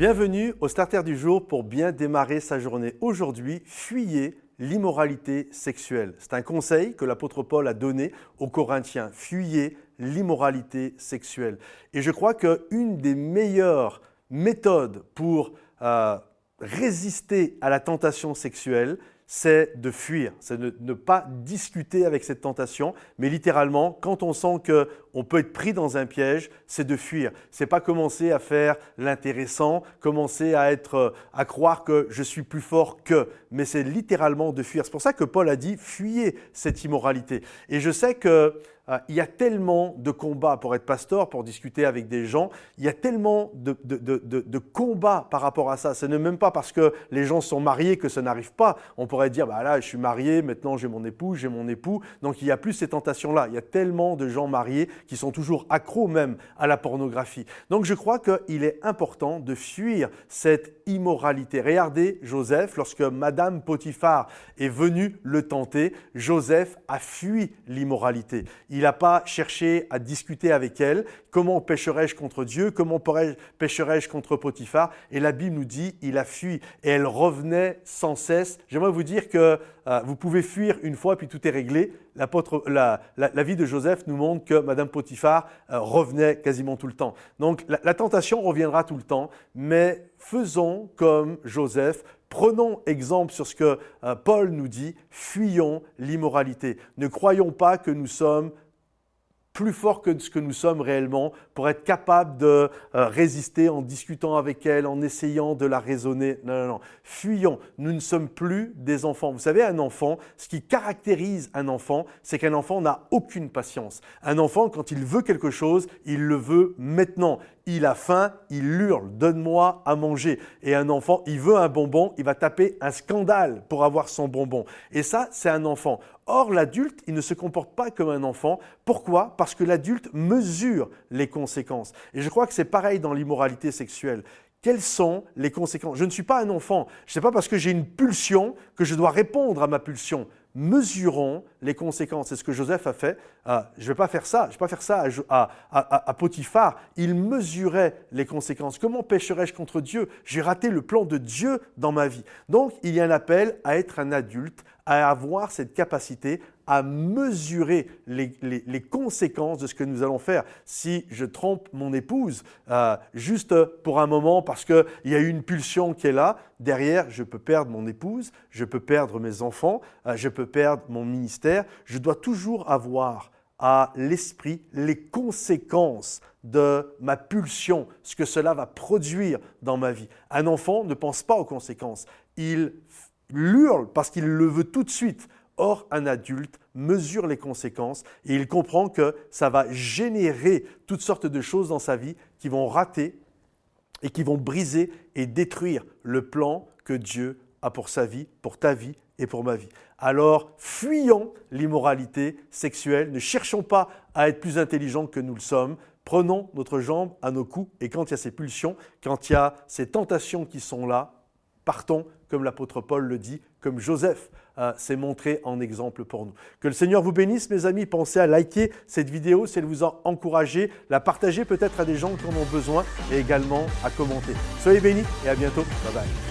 Bienvenue au Starter du jour pour bien démarrer sa journée. Aujourd'hui, fuyez l'immoralité sexuelle. C'est un conseil que l'apôtre Paul a donné aux Corinthiens. Fuyez l'immoralité sexuelle. Et je crois qu'une des meilleures méthodes pour euh, résister à la tentation sexuelle, c'est de fuir, c'est de ne pas discuter avec cette tentation, mais littéralement, quand on sent qu'on peut être pris dans un piège, c'est de fuir. C'est pas commencer à faire l'intéressant, commencer à être, à croire que je suis plus fort que, mais c'est littéralement de fuir. C'est pour ça que Paul a dit fuyez cette immoralité. Et je sais que il y a tellement de combats pour être pasteur, pour discuter avec des gens, il y a tellement de, de, combats par rapport à ça. Ce n'est même pas parce que les gens sont mariés que ça n'arrive pas. On pourrait dire, bah là, je suis marié, maintenant j'ai mon époux, j'ai mon époux. Donc il n'y a plus ces tentations-là. Il y a tellement de gens mariés qui sont toujours accros même à la pornographie. Donc je crois qu'il est important de fuir cette immoralité. Regardez Joseph, lorsque Madame Potiphar est venue le tenter, Joseph a fui l'immoralité. N'a pas cherché à discuter avec elle. Comment pécherais-je contre Dieu? Comment pécherais-je contre Potiphar? Et la Bible nous dit, il a fui et elle revenait sans cesse. J'aimerais vous dire que euh, vous pouvez fuir une fois puis tout est réglé. La, la, vie de Joseph nous montre que Madame Potiphar euh, revenait quasiment tout le temps. Donc la tentation reviendra tout le temps, mais faisons comme Joseph, Prenons exemple sur ce que euh, Paul nous dit, fuyons l'immoralité. Ne croyons pas que nous sommes plus forts que ce que nous sommes réellement pour être capables de euh, résister en discutant avec elle, en essayant de la raisonner. Non, non, non. Fuyons. Nous ne sommes plus des enfants. Vous savez, un enfant, ce qui caractérise un enfant, c'est qu'un enfant n'a aucune patience. Un enfant, quand il veut quelque chose, il le veut maintenant il a faim, il hurle, donne-moi à manger. Et un enfant, il veut un bonbon, il va taper un scandale pour avoir son bonbon. Et ça, c'est un enfant. Or, l'adulte, il ne se comporte pas comme un enfant. Pourquoi? Parce que l'adulte mesure les conséquences. Et je crois que c'est pareil dans l'immoralité sexuelle. Quelles sont les conséquences? Je ne suis pas un enfant. Ce n'est pas parce que j'ai une pulsion que je dois répondre à ma pulsion mesurons les conséquences. C'est ce que Joseph a fait. Euh, je ne vais pas faire ça. Je vais pas faire ça à, Potiphar. Il mesurait les conséquences. Comment pécherais-je contre Dieu? J'ai raté le plan de Dieu dans ma vie. Donc, il y a un appel à être un adulte, à avoir cette capacité à mesurer les, conséquences de ce que nous allons faire. Si je trompe mon épouse euh, juste pour un moment parce qu'il y a une pulsion qui est là, derrière, je peux perdre mon épouse, je peux perdre mes enfants, euh, je peux perdre mon ministère. Je dois toujours avoir à l'esprit les conséquences de ma pulsion, ce que cela va produire dans ma vie. Un enfant ne pense pas aux conséquences. Il hurle parce qu'il le veut tout de suite. Or, un adulte mesure les conséquences et il comprend que ça va générer toutes sortes de choses dans sa vie qui vont rater et qui vont briser et détruire le plan que Dieu a pour sa vie, pour ta vie et pour ma vie. Alors, fuyons l'immoralité sexuelle, ne cherchons pas à être plus intelligents que nous le sommes, prenons notre jambe à nos coups et quand il y a ces pulsions, quand il y a ces tentations qui sont là, partons, comme l'apôtre Paul le dit, comme Joseph euh, s'est montré en exemple pour nous. Que le Seigneur vous bénisse, mes amis. Pensez à liker cette vidéo si elle vous a encouragé, la partager peut-être à des gens qui en ont besoin et également à commenter. Soyez bénis et à bientôt. Bye bye.